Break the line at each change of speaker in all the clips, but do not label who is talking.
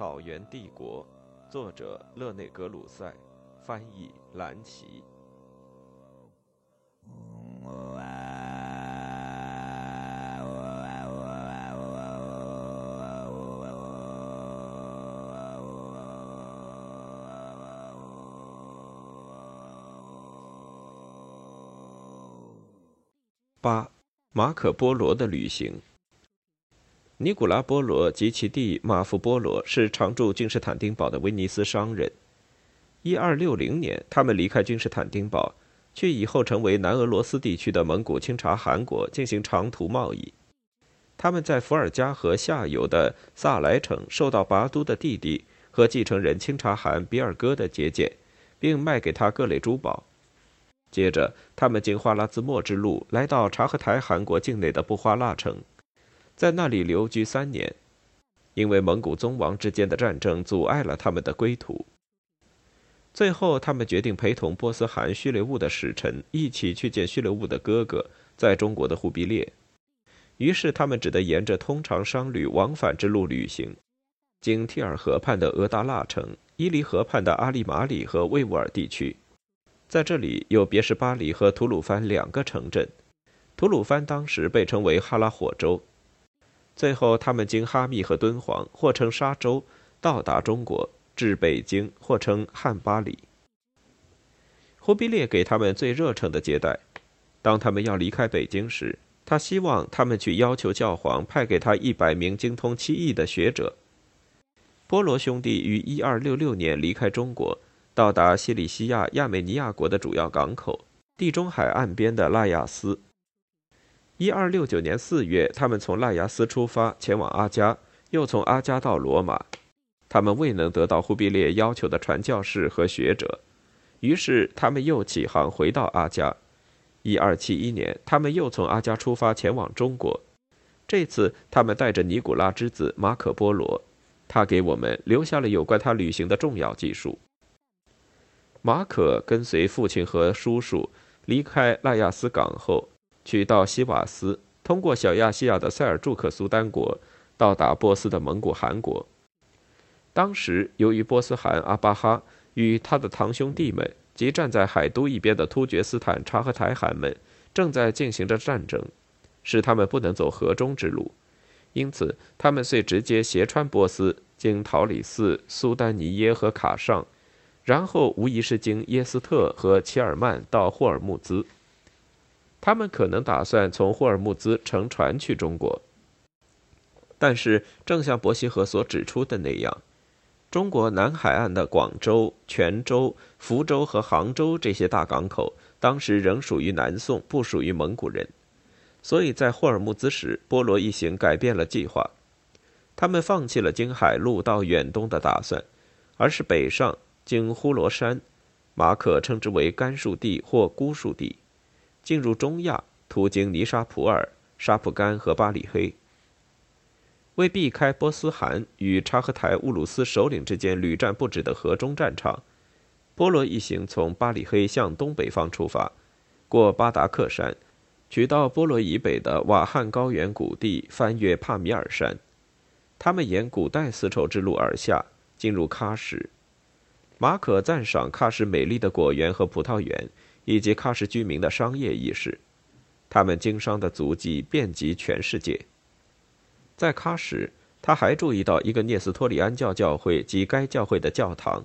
草原帝国，作者勒内格鲁塞，翻译蓝奇。八，马可·波罗的旅行。尼古拉·波罗及其弟马夫·波罗是常驻君士坦丁堡的威尼斯商人。一二六零年，他们离开君士坦丁堡，去以后成为南俄罗斯地区的蒙古清察汗国进行长途贸易。他们在伏尔加河下游的萨莱城受到拔都的弟弟和继承人清察汗比尔哥的接见，并卖给他各类珠宝。接着，他们经花剌子模之路来到察合台汗国境内的布花剌城。在那里留居三年，因为蒙古宗王之间的战争阻碍了他们的归途。最后，他们决定陪同波斯汗叙列兀的使臣一起去见叙列兀的哥哥，在中国的忽必烈。于是，他们只得沿着通常商旅往返之路旅行，经提尔河畔的额达腊城、伊犁河畔的阿利马里和魏乌尔地区，在这里有别什巴里和吐鲁番两个城镇。吐鲁番当时被称为哈拉火州。最后，他们经哈密和敦煌，或称沙州，到达中国，至北京，或称汉巴里。忽必烈给他们最热诚的接待。当他们要离开北京时，他希望他们去要求教皇派给他一百名精通七艺的学者。波罗兄弟于一二六六年离开中国，到达西里西亚亚美尼亚国的主要港口——地中海岸边的拉亚斯。一二六九年四月，他们从赖亚斯出发，前往阿加，又从阿加到罗马。他们未能得到忽必烈要求的传教士和学者，于是他们又起航回到阿加。一二七一年，他们又从阿加出发，前往中国。这次，他们带着尼古拉之子马可·波罗，他给我们留下了有关他旅行的重要记述。马可跟随父亲和叔叔离开赖亚斯港后。去到西瓦斯，通过小亚细亚的塞尔柱克苏丹国，到达波斯的蒙古汗国。当时，由于波斯汗阿巴哈与他的堂兄弟们及站在海都一边的突厥斯坦察合台汗们正在进行着战争，使他们不能走河中之路，因此他们遂直接斜穿波斯，经桃李寺、苏丹尼耶和卡尚，然后无疑是经耶斯特和齐尔曼到霍尔木兹。他们可能打算从霍尔木兹乘船去中国，但是正像伯希和所指出的那样，中国南海岸的广州、泉州、福州和杭州这些大港口当时仍属于南宋，不属于蒙古人，所以在霍尔木兹时，波罗一行改变了计划，他们放弃了经海路到远东的打算，而是北上经呼罗山，马可称之为甘树地或孤树地。进入中亚，途经尼沙普尔、沙普干和巴里黑。为避开波斯汗与察合台乌鲁斯首领之间屡战不止的河中战场，波罗一行从巴里黑向东北方出发，过巴达克山，取到波罗以北的瓦罕高原谷地，翻越帕米尔山。他们沿古代丝绸之路而下，进入喀什。马可赞赏喀什美丽的果园和葡萄园。以及喀什居民的商业意识，他们经商的足迹遍及全世界。在喀什，他还注意到一个聂斯托里安教教会及该教会的教堂。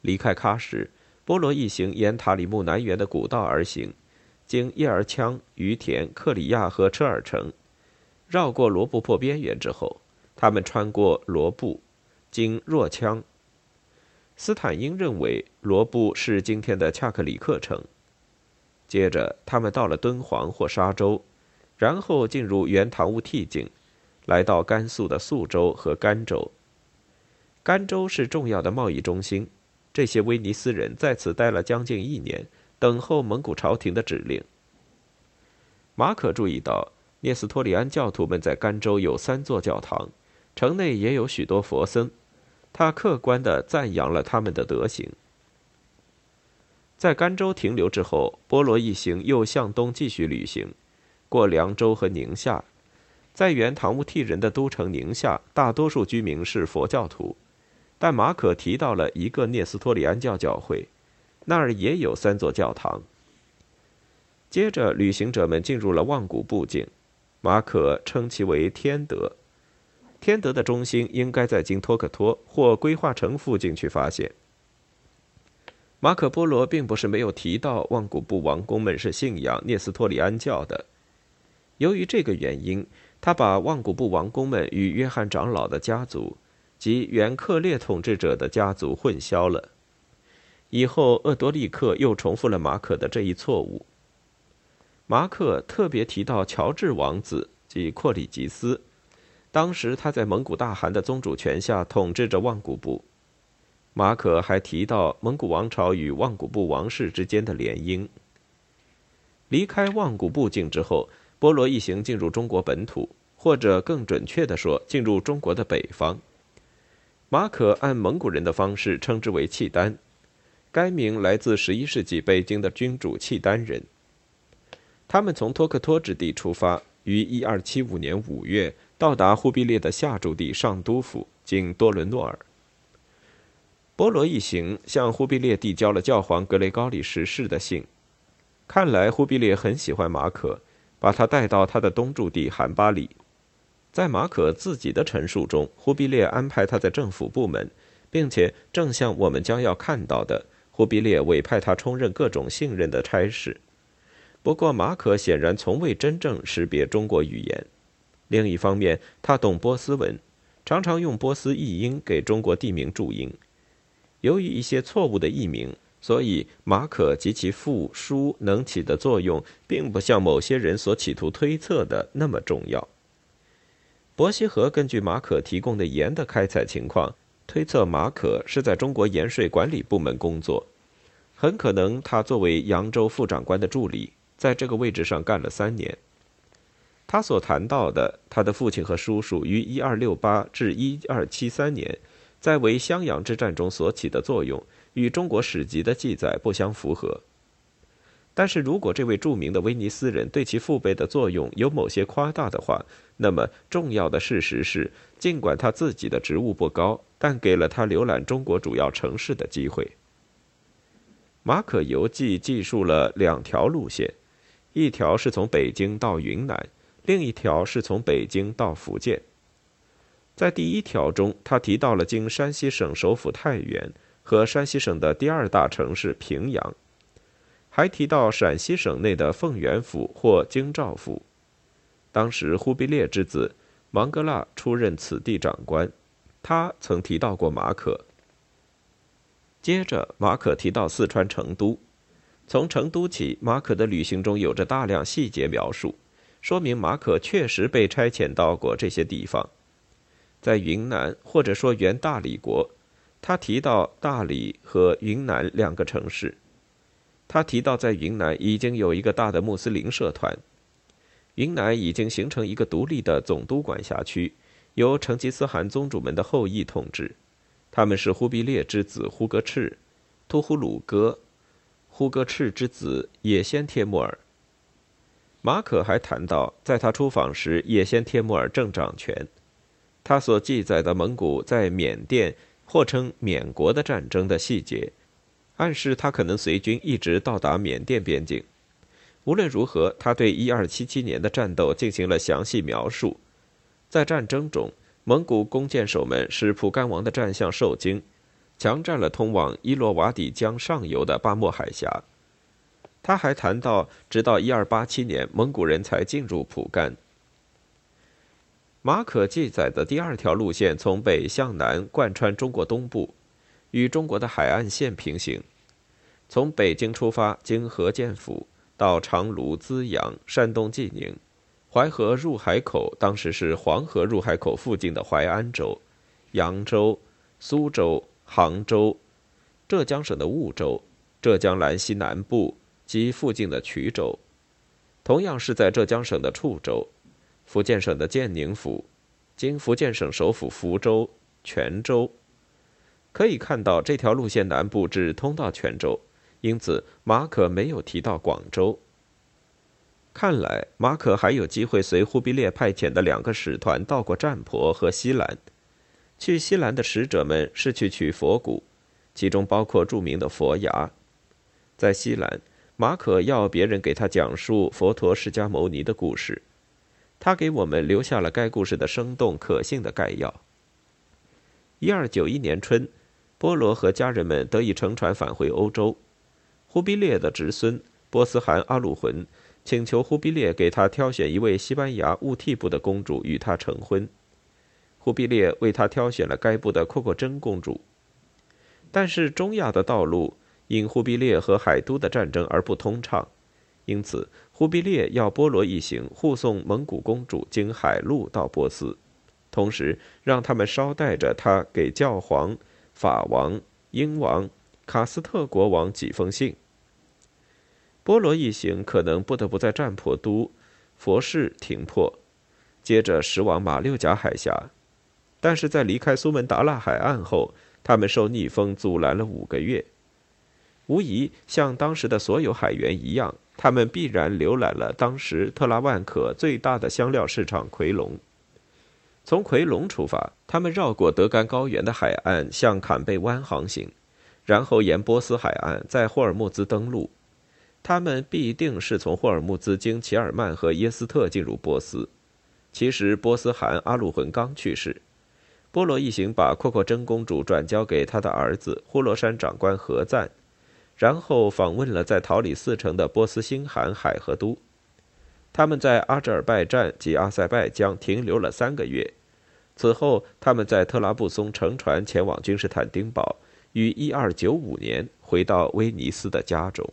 离开喀什，波罗一行沿塔里木南缘的古道而行，经叶尔羌、于田、克里亚和车尔城，绕过罗布泊边缘之后，他们穿过罗布，经若羌。斯坦因认为罗布是今天的恰克里克城。接着，他们到了敦煌或沙州，然后进入原唐乌替境，来到甘肃的肃州和甘州。甘州是重要的贸易中心，这些威尼斯人在此待了将近一年，等候蒙古朝廷的指令。马可注意到，聂斯托里安教徒们在甘州有三座教堂，城内也有许多佛僧。他客观地赞扬了他们的德行。在甘州停留之后，波罗一行又向东继续旅行，过凉州和宁夏，在原唐乌替人的都城宁夏，大多数居民是佛教徒，但马可提到了一个聂斯托里安教教会，那儿也有三座教堂。接着，旅行者们进入了望古布境，马可称其为天德。天德的中心应该在今托克托或规划城附近去发现。马可波罗并不是没有提到万古布王公们是信仰聂斯托里安教的，由于这个原因。他把万古布王公们与约翰长老的家族及原克列统治者的家族混淆了。以后，厄多利克又重复了马可的这一错误。马可特别提到乔治王子及阔里吉斯，当时他在蒙古大汗的宗主权下统治着望古部。马可还提到蒙古王朝与望古部王室之间的联姻。离开望古部境之后。波罗一行进入中国本土，或者更准确地说，进入中国的北方。马可按蒙古人的方式称之为契丹，该名来自11世纪北京的君主契丹人。他们从托克托之地出发，于1275年5月到达忽必烈的下驻地上都府，经多伦诺尔。波罗一行向忽必烈递交了教皇格雷高利十世的信，看来忽必烈很喜欢马可。把他带到他的东驻地罕巴里，在马可自己的陈述中，忽必烈安排他在政府部门，并且正像我们将要看到的，忽必烈委派他充任各种信任的差事。不过，马可显然从未真正识别中国语言。另一方面，他懂波斯文，常常用波斯译音给中国地名注音。由于一些错误的译名。所以，马可及其父书能起的作用，并不像某些人所企图推测的那么重要。伯希和根据马可提供的盐的开采情况，推测马可是在中国盐税管理部门工作，很可能他作为扬州副长官的助理，在这个位置上干了三年。他所谈到的，他的父亲和叔叔于一二六八至一二七三年，在为襄阳之战中所起的作用。与中国史籍的记载不相符合。但是如果这位著名的威尼斯人对其父辈的作用有某些夸大的话，那么重要的事实是，尽管他自己的职务不高，但给了他浏览中国主要城市的机会。马可游记记述了两条路线，一条是从北京到云南，另一条是从北京到福建。在第一条中，他提到了经山西省首府太原。和山西省的第二大城市平阳，还提到陕西省内的凤元府或京兆府。当时忽必烈之子芒格剌出任此地长官，他曾提到过马可。接着，马可提到四川成都。从成都起，马可的旅行中有着大量细节描述，说明马可确实被差遣到过这些地方。在云南，或者说原大理国。他提到大理和云南两个城市。他提到在云南已经有一个大的穆斯林社团，云南已经形成一个独立的总督管辖区，由成吉思汗宗主们的后裔统治。他们是忽必烈之子忽格赤、突忽鲁哥、忽格赤之子也先帖木儿。马可还谈到，在他出访时，也先帖木儿正掌权。他所记载的蒙古在缅甸。或称缅国的战争的细节，暗示他可能随军一直到达缅甸边境。无论如何，他对一二七七年的战斗进行了详细描述。在战争中，蒙古弓箭手们使蒲甘王的战象受惊，强占了通往伊洛瓦底江上游的巴莫海峡。他还谈到，直到一二八七年，蒙古人才进入蒲甘。马可记载的第二条路线从北向南贯穿中国东部，与中国的海岸线平行。从北京出发，经河间府到长芦、资阳、山东济宁、淮河入海口（当时是黄河入海口附近的淮安州）、扬州、苏州、杭州、浙江省的婺州、浙江兰溪南部及附近的衢州，同样是在浙江省的处州。福建省的建宁府，经福建省首府福州、泉州，可以看到这条路线南部只通到泉州，因此马可没有提到广州。看来马可还有机会随忽必烈派遣的两个使团到过占婆和西兰。去西兰的使者们是去取佛骨，其中包括著名的佛牙。在西兰，马可要别人给他讲述佛陀释迦牟尼的故事，他给我们留下了该故事的生动可信的概要。一二九一年春，波罗和家人们得以乘船返回欧洲。忽必烈的侄孙波斯汗阿鲁浑。请求忽必烈给他挑选一位西班牙兀替部的公主与他成婚。忽必烈为他挑选了该部的阔阔真公主。但是中亚的道路因忽必烈和海都的战争而不通畅，因此忽必烈要波罗一行护送蒙古公主经海路到波斯，同时让他们捎带着他给教皇、法王、英王、卡斯特国王几封信。波罗一行可能不得不在占婆都、佛士停泊，接着驶往马六甲海峡。但是在离开苏门答腊海岸后，他们受逆风阻拦了五个月。无疑，像当时的所有海员一样，他们必然浏览了当时特拉万可最大的香料市场奎隆。从奎隆出发，他们绕过德干高原的海岸，向坎贝湾航行，然后沿波斯海岸在霍尔木兹登陆。他们必定是从霍尔木兹经齐尔曼和耶斯特进入波斯。其实，波斯汗阿鲁浑刚去世，波罗一行把阔阔真公主转交给他的儿子呼罗珊长官何赞，然后访问了在桃李四城的波斯新汗海和都。他们在阿扎尔拜占及阿塞拜疆停留了三个月。此后，他们在特拉布松乘船前往君士坦丁堡，于1295年回到威尼斯的家中。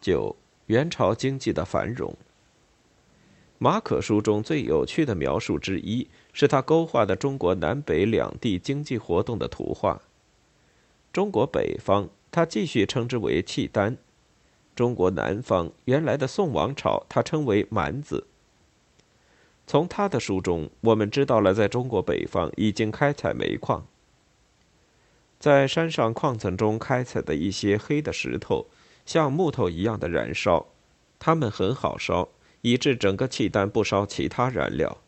九，元朝经济的繁荣。马可书中最有趣的描述之一，是他勾画的中国南北两地经济活动的图画。中国北方，他继续称之为契丹；中国南方，原来的宋王朝，他称为蛮子。从他的书中，我们知道了，在中国北方已经开采煤矿，在山上矿层中开采的一些黑的石头。像木头一样的燃烧，它们很好烧，以致整个契丹不烧其他燃料。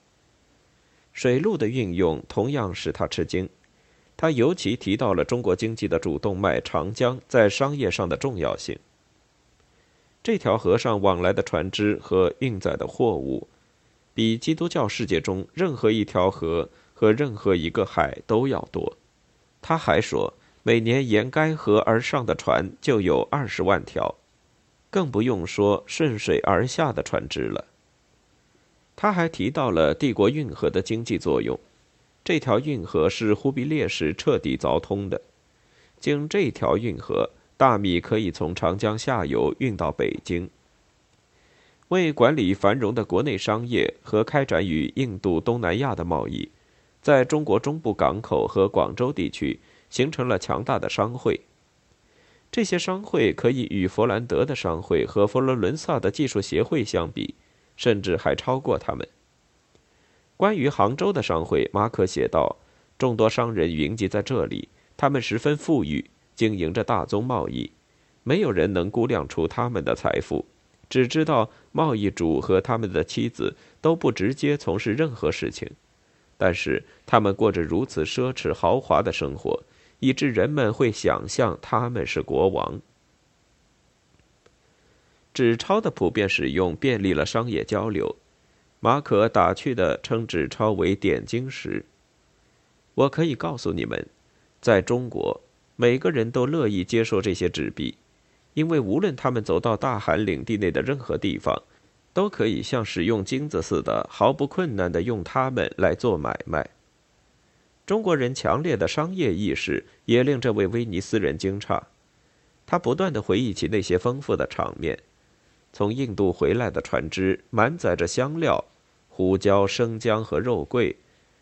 水路的运用同样使他吃惊，他尤其提到了中国经济的主动脉长江在商业上的重要性。这条河上往来的船只和运载的货物，比基督教世界中任何一条河和任何一个海都要多。他还说。每年沿该河而上的船就有二十万条，更不用说顺水而下的船只了。他还提到了帝国运河的经济作用，这条运河是忽必烈时彻底凿通的，经这条运河，大米可以从长江下游运到北京。为管理繁荣的国内商业和开展与印度、东南亚的贸易，在中国中部港口和广州地区。形成了强大的商会。这些商会可以与佛兰德的商会和佛罗伦萨的技术协会相比，甚至还超过他们。关于杭州的商会，马可写道：“众多商人云集在这里，他们十分富裕，经营着大宗贸易。没有人能估量出他们的财富，只知道贸易主和他们的妻子都不直接从事任何事情，但是他们过着如此奢侈豪华的生活。”以致人们会想象他们是国王。纸钞的普遍使用便利了商业交流。马可打趣的称纸钞为点金石。我可以告诉你们，在中国，每个人都乐意接受这些纸币，因为无论他们走到大韩领地内的任何地方，都可以像使用金子似的毫不困难的用它们来做买卖。中国人强烈的商业意识也令这位威尼斯人惊诧。他不断的回忆起那些丰富的场面：从印度回来的船只满载着香料、胡椒、生姜和肉桂，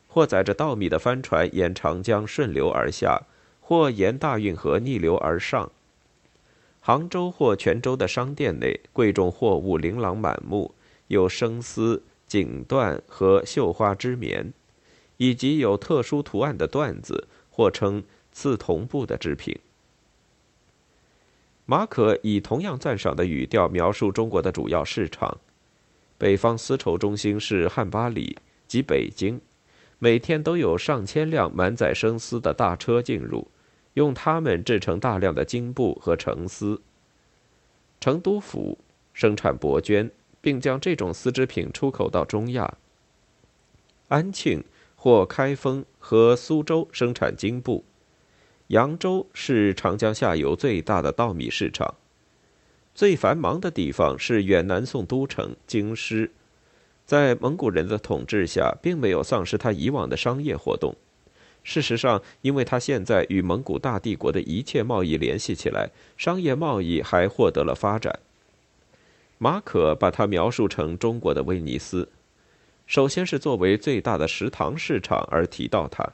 或载着稻米的帆船沿长江顺流而下，或沿大运河逆流而上。杭州或泉州的商店内，贵重货物琳琅满目，有生丝、锦缎和绣花织棉。以及有特殊图案的缎子，或称刺桐布的织品。马可以同样赞赏的语调描述中国的主要市场：北方丝绸中心是汉巴里及北京，每天都有上千辆满载生丝的大车进入，用它们制成大量的金布和成丝。成都府生产帛绢，并将这种丝织品出口到中亚。安庆或开封和苏州生产金布。扬州是长江下游最大的稻米市场，最繁忙的地方是远南宋都城京师，在蒙古人的统治下，并没有丧失他以往的商业活动。事实上，因为他现在与蒙古大帝国的一切贸易联系起来，商业贸易还获得了发展。马可把它描述成中国的威尼斯，首先是作为最大的食糖市场而提到它。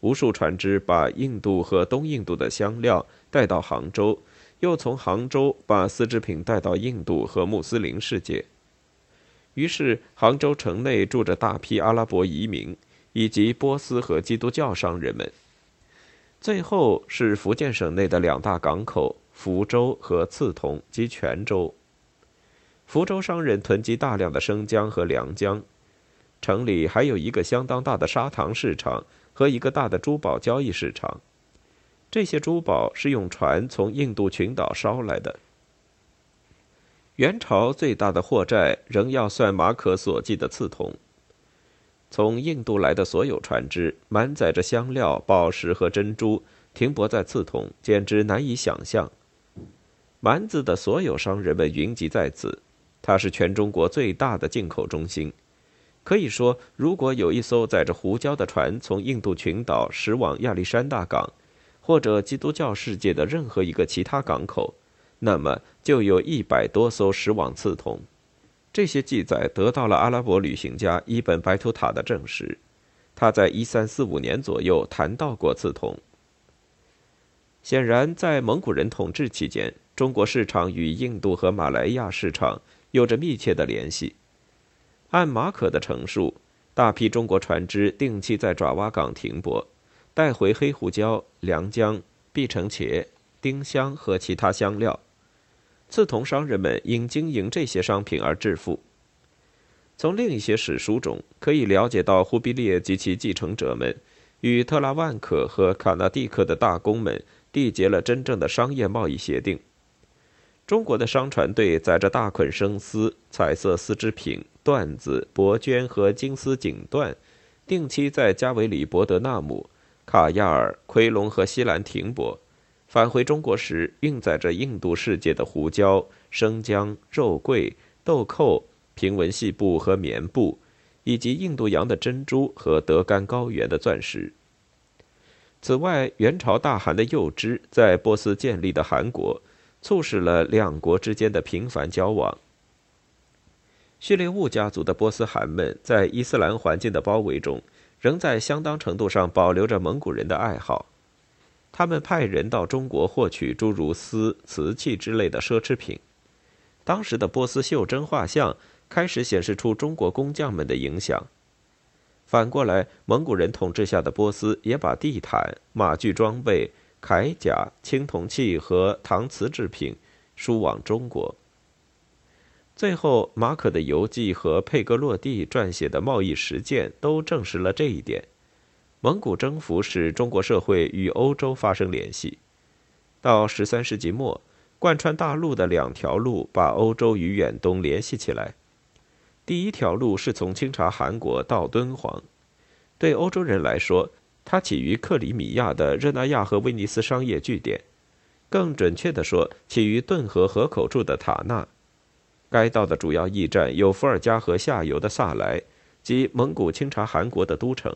无数船只把印度和东印度的香料带到杭州，又从杭州把丝织品带到印度和穆斯林世界。于是，杭州城内住着大批阿拉伯移民以及波斯和基督教商人们。最后是福建省内的两大港口福州和刺桐及泉州。福州商人囤积大量的生姜和良姜，城里还有一个相当大的砂糖市场。和一个大的珠宝交易市场，这些珠宝是用船从印度群岛捎来的。元朝最大的货债仍要算马可所记的刺桐。从印度来的所有船只，满载着香料、宝石和珍珠，停泊在刺桐，简直难以想象。蛮子的所有商人们云集在此，它是全中国最大的进口中心。可以说，如果有一艘载着胡椒的船从印度群岛驶往亚历山大港，或者基督教世界的任何一个其他港口，那么就有一百多艘驶往刺桐。这些记载得到了阿拉伯旅行家伊本·白图塔的证实。他在一三四五年左右谈到过刺桐。显然，在蒙古人统治期间，中国市场与印度和马来亚市场有着密切的联系。按马可的陈述，大批中国船只定期在爪哇港停泊，带回黑胡椒、良姜、碧城茄、丁香和其他香料。刺桐商人们因经营这些商品而致富。从另一些史书中可以了解到，忽必烈及其继承者们与特拉万可和卡纳蒂克的大公们缔结了真正的商业贸易协定。中国的商船队载着大捆生丝、彩色丝织品。缎子、帛绢和金丝锦缎，定期在加维里、伯德纳姆、卡亚尔、奎隆和西兰停泊。返回中国时，运载着印度世界的胡椒、生姜、肉桂、豆蔻、平纹细布和棉布，以及印度洋的珍珠和德干高原的钻石。此外，元朝大汗的幼枝在波斯建立的汗国，促使了两国之间的频繁交往。叙利兀家族的波斯汗们在伊斯兰环境的包围中，仍在相当程度上保留着蒙古人的爱好。他们派人到中国获取诸如丝、瓷器之类的奢侈品。当时的波斯袖珍画像开始显示出中国工匠们的影响。反过来，蒙古人统治下的波斯也把地毯、马具装备、铠甲、青铜器和搪瓷制品输往中国。最后，马可的游记和佩格洛蒂撰写的贸易实践都证实了这一点。蒙古征服使中国社会与欧洲发生联系。到十三世纪末，贯穿大陆的两条路把欧洲与远东联系起来。第一条路是从清查韩国到敦煌，对欧洲人来说，它起于克里米亚的热那亚和威尼斯商业据点，更准确地说，起于顿河河口处的塔纳。该道的主要驿站有伏尔加河下游的萨莱，即蒙古清查汗国的都城；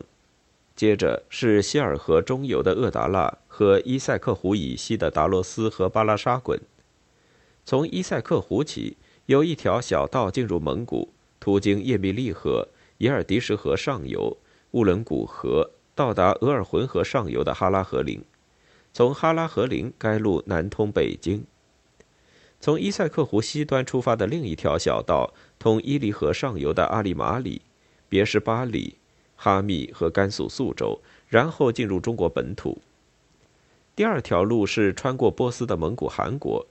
接着是希尔河中游的厄达腊和伊塞克湖以西的达罗斯和巴拉沙滚。从伊塞克湖起，有一条小道进入蒙古，途经叶密利河、伊尔迪什河上游、乌伦古河，到达额尔浑河上游的哈拉河林。从哈拉河林，该路南通北京。从伊塞克湖西端出发的另一条小道，通伊犁河上游的阿里马里、别什巴里、哈密和甘肃肃州，然后进入中国本土。第二条路是穿过波斯的蒙古汗国，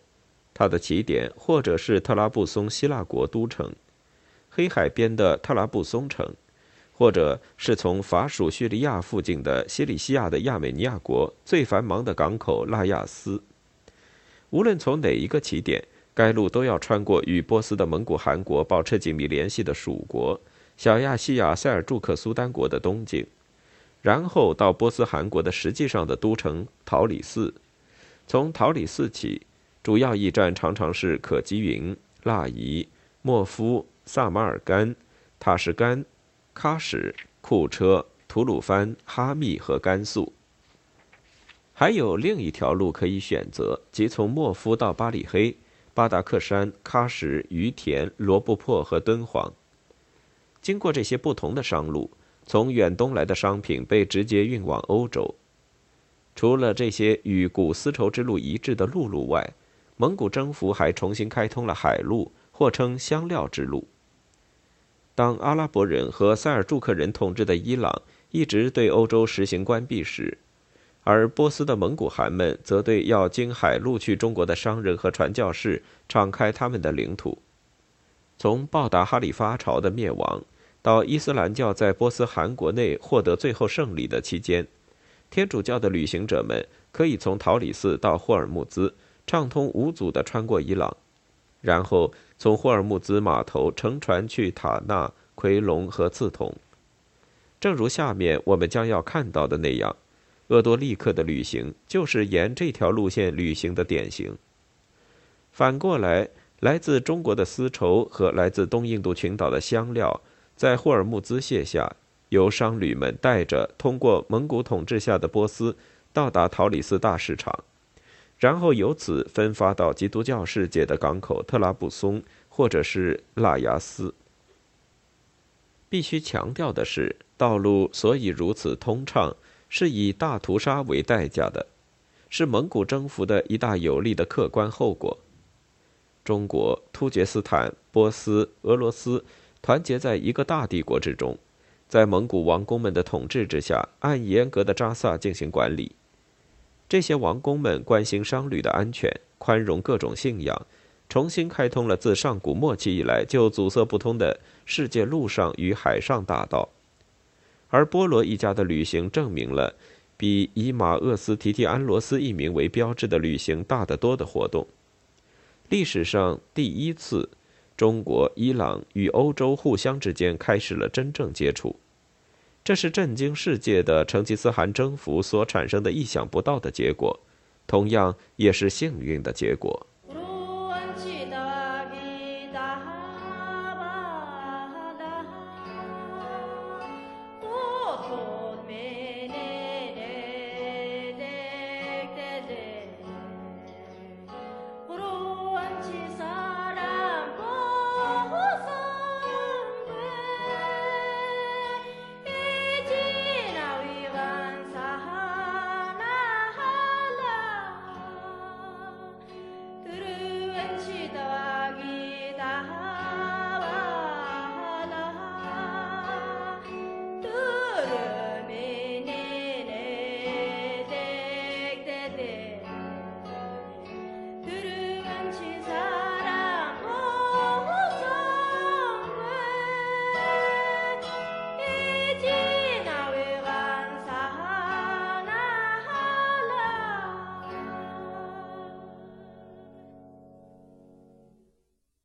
它的起点或者是特拉布松希腊国都城，黑海边的特拉布松城，或者是从法属叙利亚附近的西里西亚的亚美尼亚国最繁忙的港口拉亚斯。无论从哪一个起点，该路都要穿过与波斯的蒙古汗国保持紧密联系的属国小亚细亚塞尔柱克苏丹国的东境。然后到波斯汗国的实际上的都城桃李寺，从桃李寺起，主要驿站常常是可吉云、腊夷、莫夫、萨马尔干、塔什干、喀什、库车、吐鲁番、哈密和甘肃。还有另一条路可以选择，即从莫夫到巴里黑、巴达克山、喀什、于田、罗布泊和敦煌。经过这些不同的商路。从远东来的商品被直接运往欧洲。除了这些与古丝绸之路一致的陆路外，蒙古征服还重新开通了海路，或称香料之路。当阿拉伯人和塞尔柱克人统治的伊朗一直对欧洲实行关闭时，而波斯的蒙古汗们则对要经海路去中国的商人和传教士敞开他们的领土。从报答哈里发朝的灭亡。到伊斯兰教在波斯汗国内获得最后胜利的期间，天主教的旅行者们可以从桃李寺到霍尔木兹，畅通无阻地穿过伊朗，然后从霍尔木兹码头乘船去塔纳、奎隆和刺桐。正如下面我们将要看到的那样，鄂多利克的旅行就是沿这条路线旅行的典型。反过来，来自中国的丝绸和来自东印度群岛的香料。在霍尔木兹卸下，由商旅们带着通过蒙古统治下的波斯，到达陶里斯大市场，然后由此分发到基督教世界的港口特拉布松或者是腊牙斯。必须强调的是，道路所以如此通畅，是以大屠杀为代价的，是蒙古征服的一大有利的客观后果。中国、突厥斯坦、波斯、俄罗斯。团结在一个大帝国之中，在蒙古王公们的统治之下，按严格的扎萨进行管理。这些王公们关心商旅的安全，宽容各种信仰，重新开通了自上古末期以来就阻塞不通的世界陆上与海上大道。而波罗一家的旅行证明了，比以马厄斯提提安罗斯一名为标志的旅行大得多的活动。历史上第一次。中国、伊朗与欧洲互相之间开始了真正接触，这是震惊世界的成吉思汗征服所产生的意想不到的结果，同样也是幸运的结果。